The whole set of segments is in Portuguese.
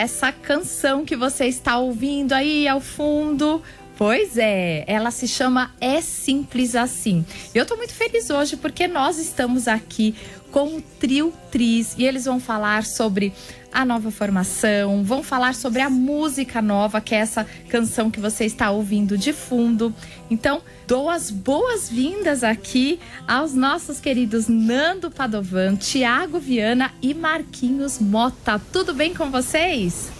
essa canção que você está ouvindo aí ao fundo. Pois é, ela se chama É Simples Assim. Eu tô muito feliz hoje porque nós estamos aqui com o Trio Tris e eles vão falar sobre a nova formação, vão falar sobre a música nova, que é essa canção que você está ouvindo de fundo. Então, dou as boas-vindas aqui aos nossos queridos Nando Padovan, Tiago Viana e Marquinhos Mota. Tudo bem com vocês?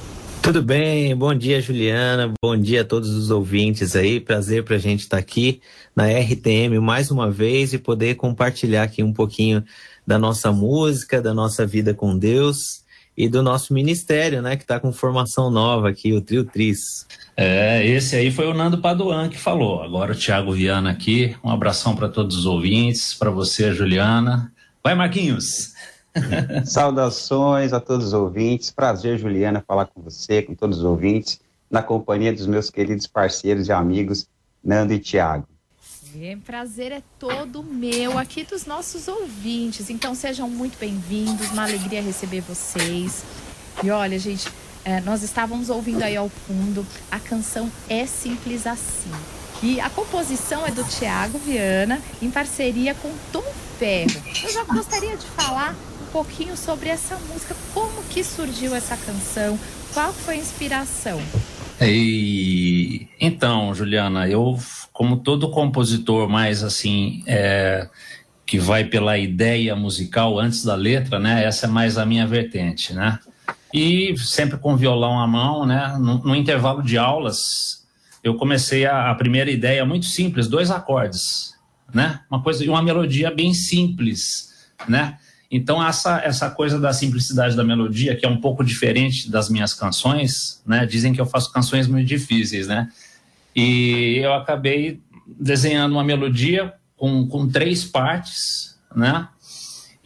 Tudo bem, bom dia Juliana, bom dia a todos os ouvintes aí, prazer para a gente estar tá aqui na RTM mais uma vez e poder compartilhar aqui um pouquinho da nossa música, da nossa vida com Deus e do nosso ministério, né, que está com formação nova aqui, o Trio Tris. É, esse aí foi o Nando Paduan que falou. Agora o Thiago Viana aqui. Um abração para todos os ouvintes, para você, Juliana. Vai, Marquinhos. Saudações a todos os ouvintes. Prazer, Juliana, falar com você, com todos os ouvintes, na companhia dos meus queridos parceiros e amigos, Nando e Thiago. É, prazer é todo meu aqui dos nossos ouvintes. Então sejam muito bem-vindos, uma alegria receber vocês. E olha, gente, é, nós estávamos ouvindo aí ao fundo a canção É Simples Assim. E a composição é do Tiago Viana, em parceria com Tom Ferro. Eu já gostaria de falar um pouquinho sobre essa música, como que surgiu essa canção, qual foi a inspiração? E então, Juliana, eu como todo compositor mais assim é, que vai pela ideia musical antes da letra, né? Essa é mais a minha vertente, né? E sempre com violão à mão, né? No, no intervalo de aulas, eu comecei a, a, primeira ideia muito simples, dois acordes, né? Uma coisa e uma melodia bem simples, né? Então, essa, essa coisa da simplicidade da melodia, que é um pouco diferente das minhas canções, né? Dizem que eu faço canções muito difíceis, né? E eu acabei desenhando uma melodia com, com três partes, né?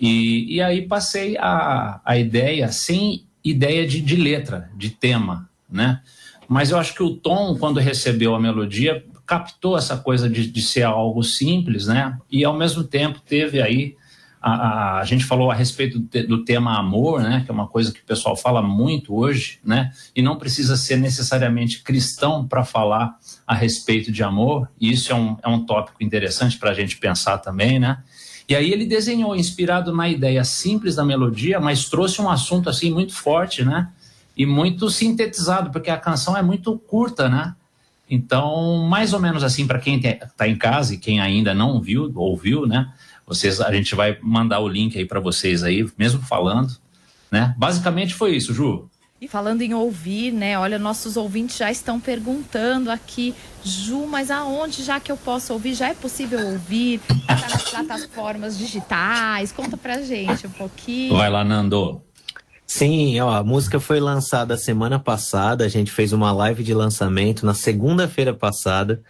E, e aí passei a, a ideia sem ideia de, de letra, de tema, né? Mas eu acho que o Tom, quando recebeu a melodia, captou essa coisa de, de ser algo simples, né? E ao mesmo tempo teve aí a, a, gente falou a respeito do, tema amor, né, que é uma coisa que o pessoal fala muito hoje, né, e não precisa ser necessariamente cristão para falar a respeito de amor, e isso é um, é um tópico interessante para a gente pensar também, né. E aí ele desenhou, inspirado na ideia simples da melodia, mas trouxe um assunto assim muito forte, né, e muito sintetizado, porque a canção é muito curta, né. Então, mais ou menos assim, para quem está em casa e quem ainda não viu, ouviu, né, vocês, a gente vai mandar o link aí para vocês aí, mesmo falando, né? Basicamente foi isso, Ju. E falando em ouvir, né? Olha, nossos ouvintes já estão perguntando aqui, Ju, mas aonde já que eu posso ouvir? Já é possível ouvir? Está nas plataformas digitais? Conta pra gente um pouquinho. Vai lá, Nando. Sim, ó, a música foi lançada semana passada, a gente fez uma live de lançamento na segunda-feira passada.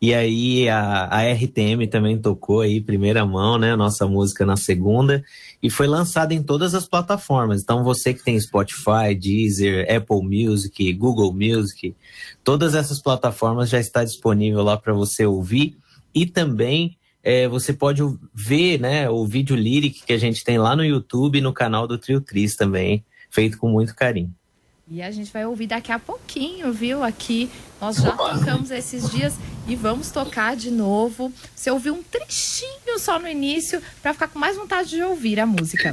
E aí a, a RTM também tocou aí, primeira mão, né? Nossa música na segunda. E foi lançada em todas as plataformas. Então você que tem Spotify, Deezer, Apple Music, Google Music, todas essas plataformas já está disponível lá para você ouvir. E também é, você pode ver né, o vídeo lyric que a gente tem lá no YouTube no canal do Trio Tris também, feito com muito carinho. E a gente vai ouvir daqui a pouquinho, viu? Aqui nós já tocamos esses dias e vamos tocar de novo. Você ouviu um trechinho só no início para ficar com mais vontade de ouvir a música.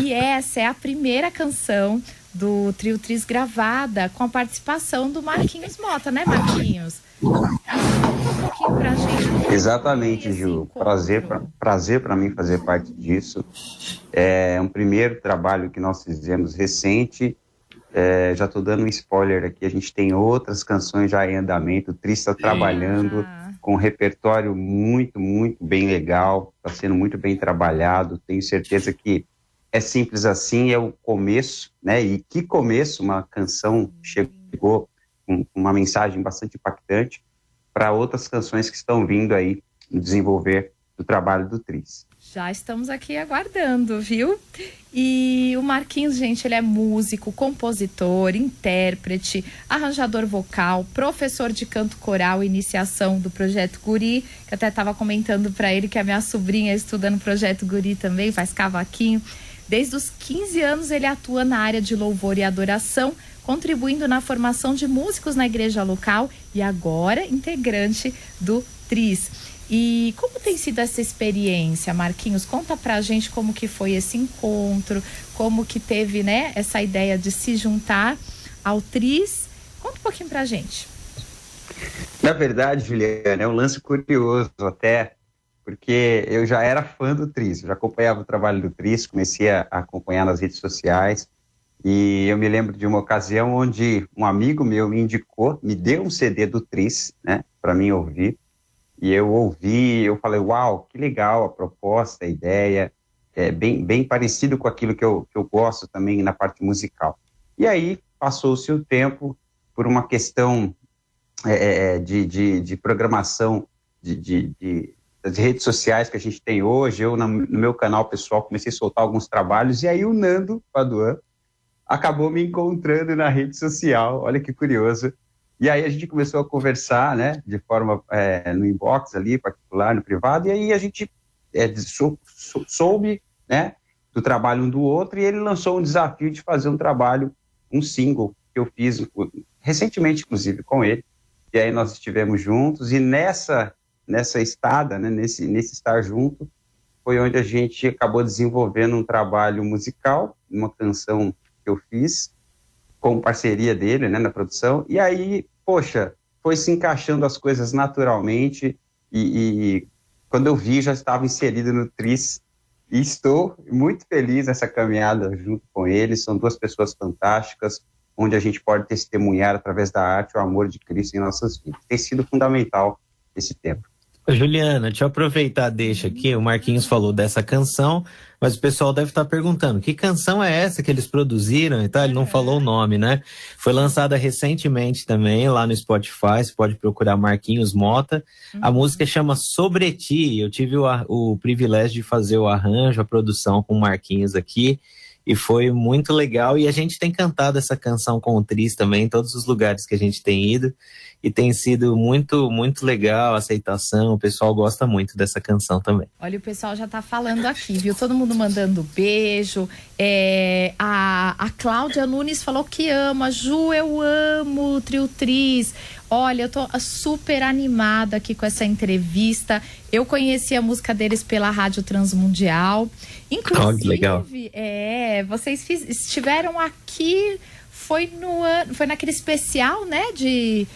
E essa é a primeira canção do Trio Tris gravada com a participação do Marquinhos Mota, né, Marquinhos? Um pouquinho pra gente. Exatamente, Ju. Prazer, pra, prazer para mim fazer parte disso. É um primeiro trabalho que nós fizemos recente é, já estou dando um spoiler aqui, a gente tem outras canções já em andamento, o Tris está trabalhando com um repertório muito, muito bem legal, está sendo muito bem trabalhado, tenho certeza que é simples assim, é o começo, né? E que começo, uma canção chegou com uma mensagem bastante impactante para outras canções que estão vindo aí desenvolver do trabalho do Tris. Já estamos aqui aguardando, viu? E o Marquinhos, gente, ele é músico, compositor, intérprete, arranjador vocal, professor de canto coral, iniciação do projeto Guri, que até estava comentando para ele que a minha sobrinha estuda no projeto Guri também, faz cavaquinho. Desde os 15 anos ele atua na área de louvor e adoração, contribuindo na formação de músicos na igreja local e agora integrante do TRIS. E como tem sido essa experiência, Marquinhos? Conta pra gente como que foi esse encontro, como que teve, né, essa ideia de se juntar ao TRIS. Conta um pouquinho pra gente. Na verdade, Juliana, é um lance curioso até, porque eu já era fã do Tris, já acompanhava o trabalho do Tris, comecei a acompanhar nas redes sociais, e eu me lembro de uma ocasião onde um amigo meu me indicou, me deu um CD do Tris, né, para mim ouvir, e eu ouvi, eu falei, uau, que legal a proposta, a ideia, é bem, bem parecido com aquilo que eu, que eu gosto também na parte musical. E aí, passou-se o tempo, por uma questão é, é, é, de, de, de, programação de, de, de, das redes sociais que a gente tem hoje. Eu, no meu canal pessoal, comecei a soltar alguns trabalhos, e aí o Nando Paduan acabou me encontrando na rede social. Olha que curioso. E aí a gente começou a conversar, né, de forma é, no inbox ali, particular, no privado, e aí a gente é, sou, sou, soube, né, do trabalho um do outro, e ele lançou um desafio de fazer um trabalho, um single que eu fiz recentemente, inclusive, com ele, e aí nós estivemos juntos, e nessa, nessa estada, né, nesse, nesse estar junto, foi onde a gente acabou desenvolvendo um trabalho musical, uma canção que eu fiz, com parceria dele, né, na produção, e aí, poxa, foi se encaixando as coisas naturalmente, e, e quando eu vi, já estava inserido no Tris, e estou muito feliz nessa caminhada junto com ele, são duas pessoas fantásticas, onde a gente pode testemunhar através da arte o amor de Cristo em nossas vidas. Tem sido fundamental esse tempo. Juliana, deixa eu aproveitar, deixa aqui. O Marquinhos falou dessa canção, mas o pessoal deve estar perguntando: que canção é essa que eles produziram e tal? Ele não é. falou o nome, né? Foi lançada recentemente também lá no Spotify. Você pode procurar Marquinhos Mota. Uhum. A música chama Sobre Ti. Eu tive o, o privilégio de fazer o arranjo, a produção com o Marquinhos aqui e foi muito legal. E a gente tem cantado essa canção com o Tris também em todos os lugares que a gente tem ido e tem sido muito, muito legal a aceitação. O pessoal gosta muito dessa canção também. Olha, o pessoal já tá falando aqui, viu? Todo mundo mandando beijo. É, a, a Cláudia Nunes falou que ama. Ju, eu amo Trio Tris. Olha, eu tô super animada aqui com essa entrevista. Eu conheci a música deles pela Rádio Transmundial. Inclusive, oh, legal. é, vocês fiz, estiveram aqui, foi no foi naquele especial, né, de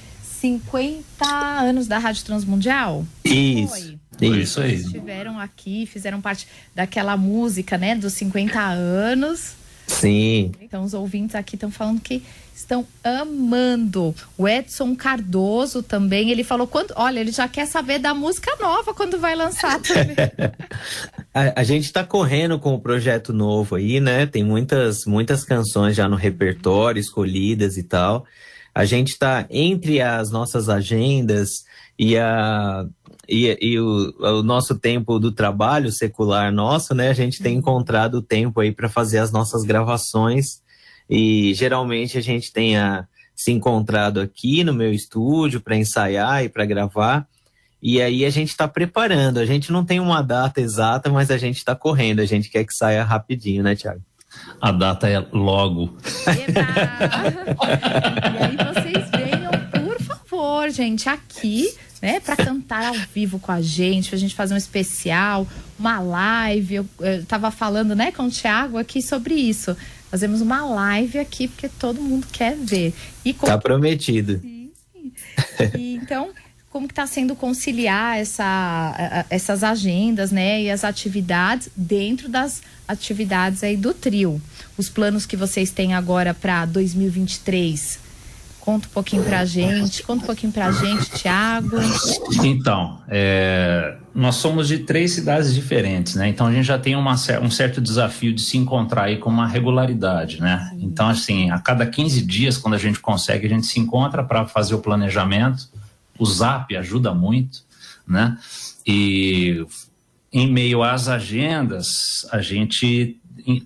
50 anos da Rádio Transmundial? Isso. Foi. Isso aí. Estiveram aqui, fizeram parte daquela música, né, dos 50 anos. Sim. Então os ouvintes aqui estão falando que estão amando. O Edson Cardoso também, ele falou quando, olha, ele já quer saber da música nova quando vai lançar também. a, a, gente está correndo com o projeto novo aí, né? Tem muitas muitas canções já no repertório escolhidas e tal. A gente está entre as nossas agendas e a e, e o, o, nosso tempo do trabalho secular nosso, né? A gente tem uhum. encontrado tempo aí para fazer as nossas gravações e geralmente a gente tem a, se encontrado aqui no meu estúdio para ensaiar e para gravar. E aí a gente está preparando. A gente não tem uma data exata, mas a gente está correndo. A gente quer que saia rapidinho, né, Tiago? A data é logo. e aí vocês venham, por favor, gente, aqui, né, para cantar ao vivo com a gente, para a gente fazer um especial, uma live. Eu, eu tava falando, né, com o Thiago aqui sobre isso. Fazemos uma live aqui, porque todo mundo quer ver. E como... Tá prometido. Sim. E, então, como que está sendo conciliar essa, essas agendas, né, e as atividades dentro das atividades aí do trio? Os planos que vocês têm agora para 2023? Conta um pouquinho pra gente, conta um pouquinho pra gente, Tiago. Então, é, nós somos de três cidades diferentes, né? Então a gente já tem uma, um certo desafio de se encontrar aí com uma regularidade, né? Sim. Então, assim, a cada 15 dias, quando a gente consegue, a gente se encontra para fazer o planejamento. O Zap ajuda muito, né? E em meio às agendas, a gente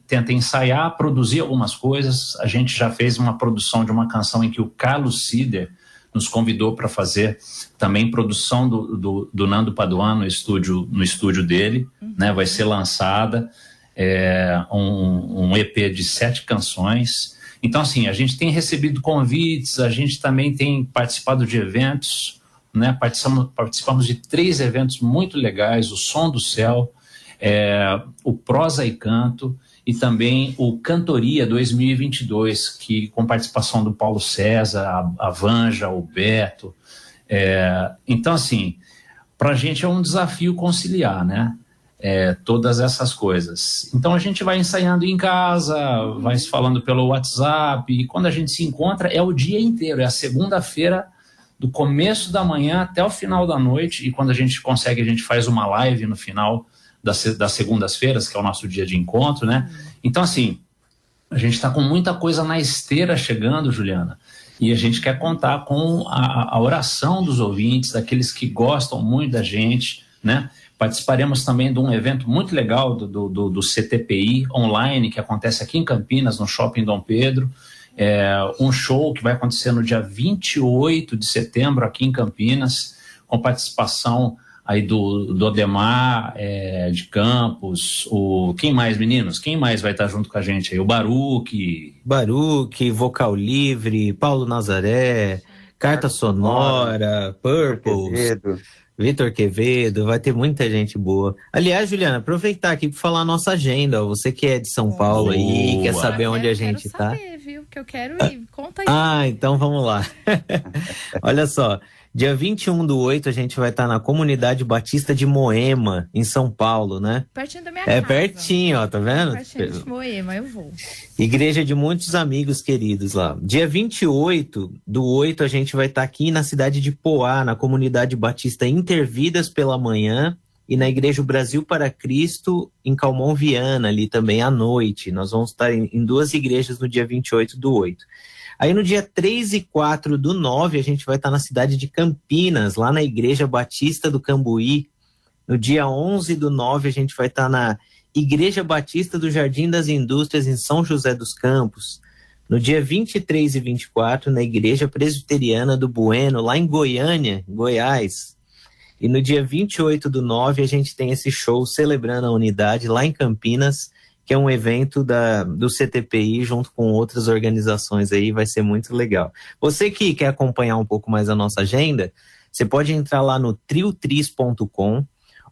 tenta ensaiar, produzir algumas coisas. A gente já fez uma produção de uma canção em que o Carlos Sider nos convidou para fazer também produção do, do, do, Nando Paduan no estúdio, no estúdio dele, uhum. né? Vai ser lançada é, um, um, EP de sete canções. Então, assim, a gente tem recebido convites, a gente também tem participado de eventos, né? Participamos, participamos de três eventos muito legais: o Som do Céu, é, o Prosa e Canto e também o Cantoria 2022, que com participação do Paulo César, a, a Vanja, o Beto. É, então, assim, para a gente é um desafio conciliar, né? É, todas essas coisas. Então a gente vai ensaiando em casa, vai se falando pelo WhatsApp, e quando a gente se encontra é o dia inteiro, é a segunda-feira, do começo da manhã até o final da noite, e quando a gente consegue, a gente faz uma live no final das, das segundas-feiras, que é o nosso dia de encontro, né? Então, assim, a gente está com muita coisa na esteira chegando, Juliana. E a gente quer contar com a, a oração dos ouvintes, daqueles que gostam muito da gente, né? Participaremos também de um evento muito legal do, do, do, CTPI online, que acontece aqui em Campinas, no Shopping Dom Pedro. É um show que vai acontecer no dia 28 de setembro, aqui em Campinas, com participação aí do, do Odemar é, de Campos, o quem mais, meninos? Quem mais vai estar junto com a gente aí? O Baruque. Baruque, Vocal Livre, Paulo Nazaré, Carta Sonora, Purples. Vitor Quevedo, vai ter muita gente boa. Aliás, Juliana, aproveitar aqui para falar a nossa agenda. Você que é de São Paulo aí, quer saber onde a gente quero saber, viu? Que eu quero ir. Conta aí. Ah, então vamos lá. Olha só, Dia 21 do 8, a gente vai estar na Comunidade Batista de Moema, em São Paulo, né? Pertinho da minha é casa. É pertinho, ó, tá vendo? Pertinho de Moema, eu vou. Igreja de muitos amigos queridos lá. Dia 28 do 8, a gente vai estar aqui na cidade de Poá, na Comunidade Batista Intervidas pela manhã e na Igreja Brasil para Cristo, em Calmon Viana, ali também à noite. Nós vamos estar em, em duas igrejas no dia 28 do 8. Aí no dia 3 e 4 do 9, a gente vai estar na cidade de Campinas, lá na Igreja Batista do Cambuí. No dia 11 do 9, a gente vai estar na Igreja Batista do Jardim das Indústrias, em São José dos Campos. No dia 23 e 24, na Igreja Presbiteriana do Bueno, lá em Goiânia, Goiás. E no dia 28 do 9, a gente tem esse show celebrando a unidade lá em Campinas, que é um evento da, do CTPI junto com outras organizações aí, vai ser muito legal. Você que quer acompanhar um pouco mais a nossa agenda, você pode entrar lá no triotris.com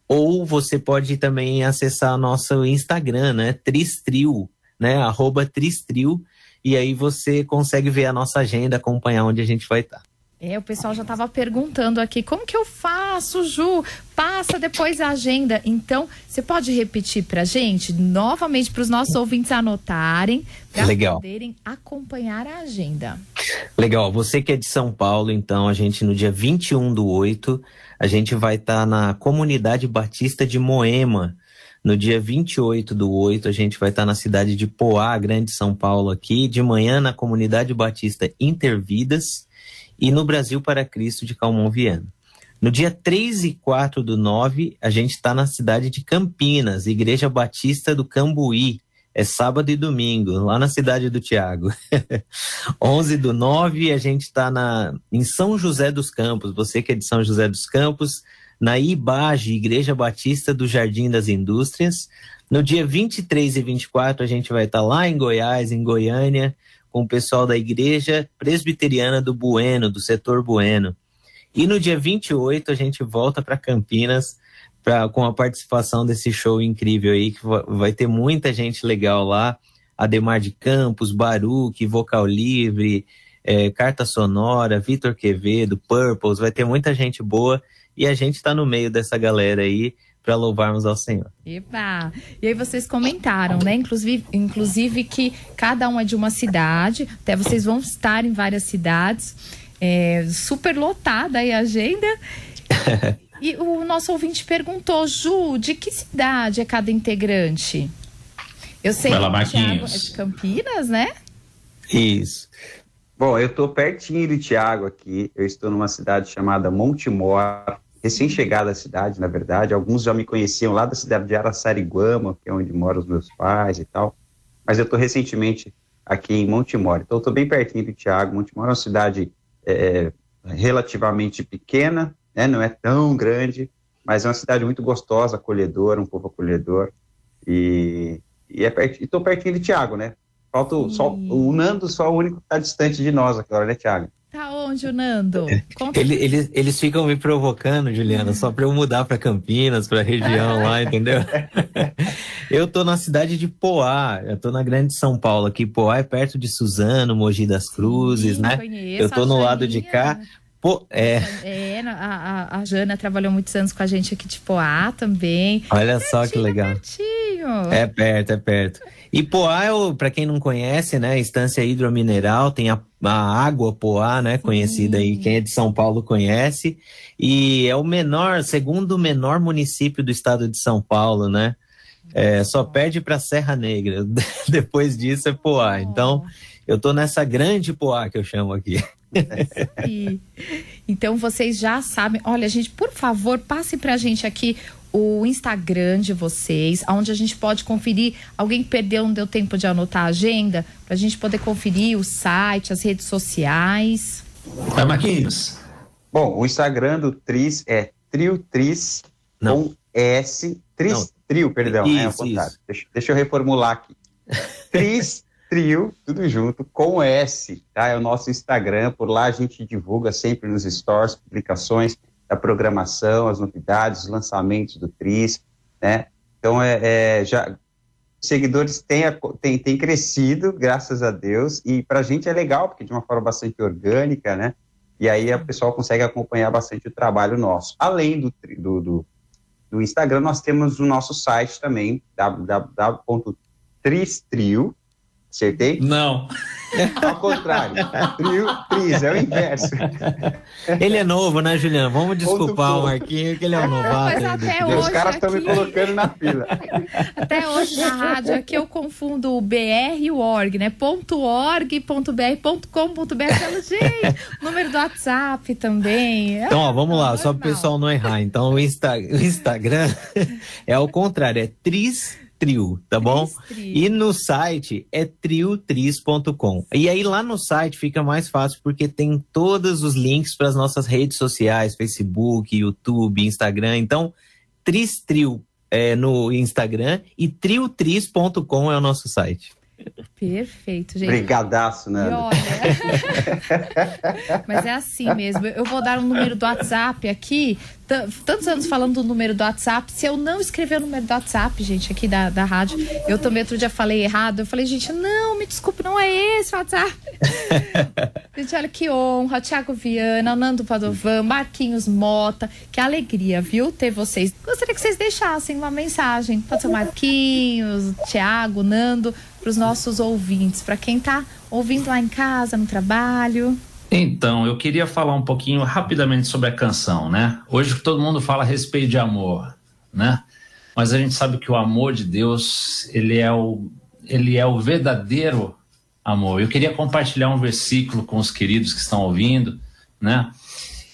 ou você pode também acessar nosso Instagram, né, Tristrio, né, arroba Tristrio, e aí você consegue ver a nossa agenda, acompanhar onde a gente vai estar. É, o pessoal já estava perguntando aqui, como que eu faço, Ju? Passa depois a agenda. Então, você pode repetir para a gente, novamente, para os nossos ouvintes anotarem, para poderem acompanhar a agenda. Legal. Você que é de São Paulo, então, a gente no dia 21 do 8, a gente vai estar tá na Comunidade Batista de Moema. No dia 28 do 8, a gente vai estar tá na cidade de Poá, Grande São Paulo, aqui. De manhã, na Comunidade Batista Intervidas e no Brasil para Cristo de Calmon Viana. No dia 3 e 4 do 9, a gente está na cidade de Campinas, Igreja Batista do Cambuí. É sábado e domingo, lá na cidade do Tiago. 11 do 9, a gente está em São José dos Campos. Você que é de São José dos Campos, na IBAGE, Igreja Batista do Jardim das Indústrias. No dia 23 e 24, a gente vai estar tá lá em Goiás, em Goiânia, com o pessoal da Igreja Presbiteriana do Bueno, do setor Bueno. E no dia 28 a gente volta para Campinas pra, com a participação desse show incrível aí, que vai ter muita gente legal lá. Ademar de Campos, Baruque, Vocal Livre, é, Carta Sonora, Vitor Quevedo, Purples, vai ter muita gente boa e a gente está no meio dessa galera aí para louvarmos ao Senhor. Epa! E aí vocês comentaram, né? Inclusive, inclusive que cada um é de uma cidade, até vocês vão estar em várias cidades. É, super lotada aí a agenda. e o nosso ouvinte perguntou, Ju, de que cidade é cada integrante? Eu sei que o Thiago é de Campinas, né? Isso. Bom, eu estou pertinho do Tiago aqui. Eu estou numa cidade chamada Montemor, recém-chegada à cidade, na verdade. Alguns já me conheciam lá da cidade de Araçariguama, que é onde moram os meus pais e tal. Mas eu estou recentemente aqui em Montemor. Então, estou bem pertinho do Tiago. Montemor é uma cidade é, relativamente pequena, né? não é tão grande, mas é uma cidade muito gostosa, acolhedora, um povo acolhedor. E, e é estou pertinho do Tiago, né? Falta o, só, o Nando só é o único que está distante de nós agora, né, Thiago? Tá onde Nando? Ele, eles, eles ficam me provocando, Juliana, só para eu mudar para Campinas, para a região lá, entendeu? eu tô na cidade de Poá, eu tô na Grande São Paulo aqui. Poá é perto de Suzano, Mogi das Cruzes, Sim, né? Eu tô no lado de cá. Pô, é. É, a, a, a, Jana trabalhou muitos anos com a gente aqui de Poá também. Olha é só que legal. Pertinho. É perto, é perto. E Poá, é para quem não conhece, né? Estância hidromineral, tem a, a água Poá, né? Conhecida aí, quem é de São Paulo conhece. E é o menor, segundo menor município do estado de São Paulo, né? É, só perde para Serra Negra. Depois disso é Poá. Então, eu tô nessa grande Poá que eu chamo aqui. Então vocês já sabem. Olha, gente, por favor, passe pra gente aqui o Instagram de vocês, onde a gente pode conferir. Alguém que perdeu, não deu tempo de anotar a agenda, pra gente poder conferir o site, as redes sociais. Vai, Marquinhos. Bom, o Instagram do Tris é TrioTris com S. Tris, não. Trio, perdão, isso, é o contrário. Deixa, deixa eu reformular aqui. Tris Trio, tudo junto, com S, tá? É o nosso Instagram, por lá a gente divulga sempre nos stores, publicações da programação, as novidades, os lançamentos do Tris, né? Então, é, é já seguidores têm, têm, têm crescido, graças a Deus, e para a gente é legal, porque de uma forma bastante orgânica, né? E aí a pessoa consegue acompanhar bastante o trabalho nosso. Além do, do, do, do Instagram, nós temos o nosso site também, www.tristrio, Acertei? Não. Ao contrário. Trio, tris, é o inverso. Ele é novo, né, Juliana? Vamos desculpar o Marquinho, que ele é um novato. Mas até hoje Os caras estão aqui... me colocando na fila. Até hoje na rádio aqui eu confundo o BR e o org, né? Ponto .org, ponto .br, ponto .com, ponto .br, gente, número do WhatsApp também. Então, ó, vamos lá, só para o pessoal não errar. Então, o, Insta... o Instagram é ao contrário, é tris trio, tá bom? E no site é triotris.com. E aí lá no site fica mais fácil porque tem todos os links para as nossas redes sociais, Facebook, YouTube, Instagram. Então, Tris Trio é no Instagram e triotris.com é o nosso site. Perfeito, gente. Brigadaço, né? Mas é assim mesmo. Eu vou dar um número do WhatsApp aqui. Tantos anos falando do número do WhatsApp. Se eu não escrever o número do WhatsApp, gente, aqui da, da rádio, eu também outro dia falei errado. Eu falei, gente, não, me desculpe, não é esse o WhatsApp. gente, olha que honra. Tiago Viana, Nando Padovan, Marquinhos Mota. Que alegria, viu, ter vocês. Gostaria que vocês deixassem uma mensagem. Pode ser Marquinhos, Tiago, Nando para os nossos ouvintes, para quem está ouvindo lá em casa, no trabalho? Então, eu queria falar um pouquinho rapidamente sobre a canção, né? Hoje todo mundo fala a respeito de amor, né? Mas a gente sabe que o amor de Deus, ele é o, ele é o verdadeiro amor. Eu queria compartilhar um versículo com os queridos que estão ouvindo, né?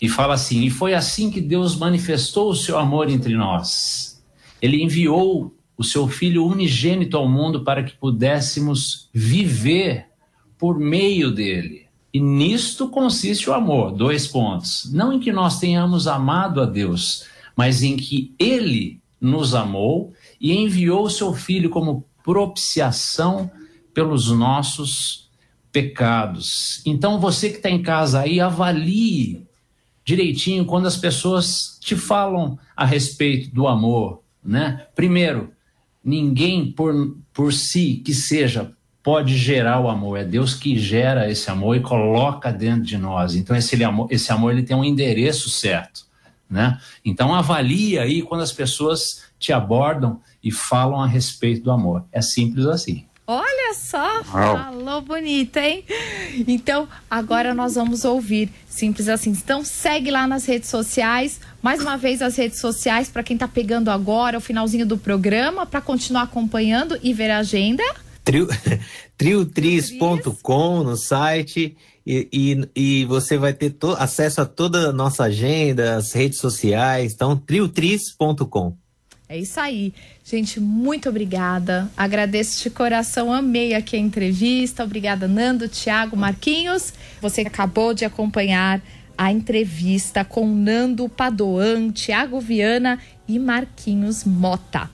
E fala assim: E foi assim que Deus manifestou o seu amor entre nós. Ele enviou o seu Filho unigênito ao mundo para que pudéssemos viver por meio dele. E nisto consiste o amor. Dois pontos. Não em que nós tenhamos amado a Deus, mas em que ele nos amou e enviou o seu Filho como propiciação pelos nossos pecados. Então você que está em casa aí, avalie direitinho quando as pessoas te falam a respeito do amor, né? Primeiro, ninguém por, por si que seja pode gerar o amor, é Deus que gera esse amor e coloca dentro de nós. Então esse amor, esse amor ele tem um endereço certo, né? Então avalie aí quando as pessoas te abordam e falam a respeito do amor. É simples assim. Olha só, falou bonito, hein? Então, agora nós vamos ouvir. Simples assim. Então, segue lá nas redes sociais. Mais uma vez, as redes sociais, para quem está pegando agora, o finalzinho do programa, para continuar acompanhando e ver a agenda. Trio, triotris.com no site. E, e, e, você vai ter to, acesso a toda a nossa agenda, as redes sociais. Então, triotris.com. É isso aí. Gente, muito obrigada. Agradeço de coração, amei aqui a entrevista. Obrigada, Nando, Thiago, Marquinhos. Você acabou de acompanhar a entrevista com Nando Padoan, Thiago Viana e Marquinhos Mota.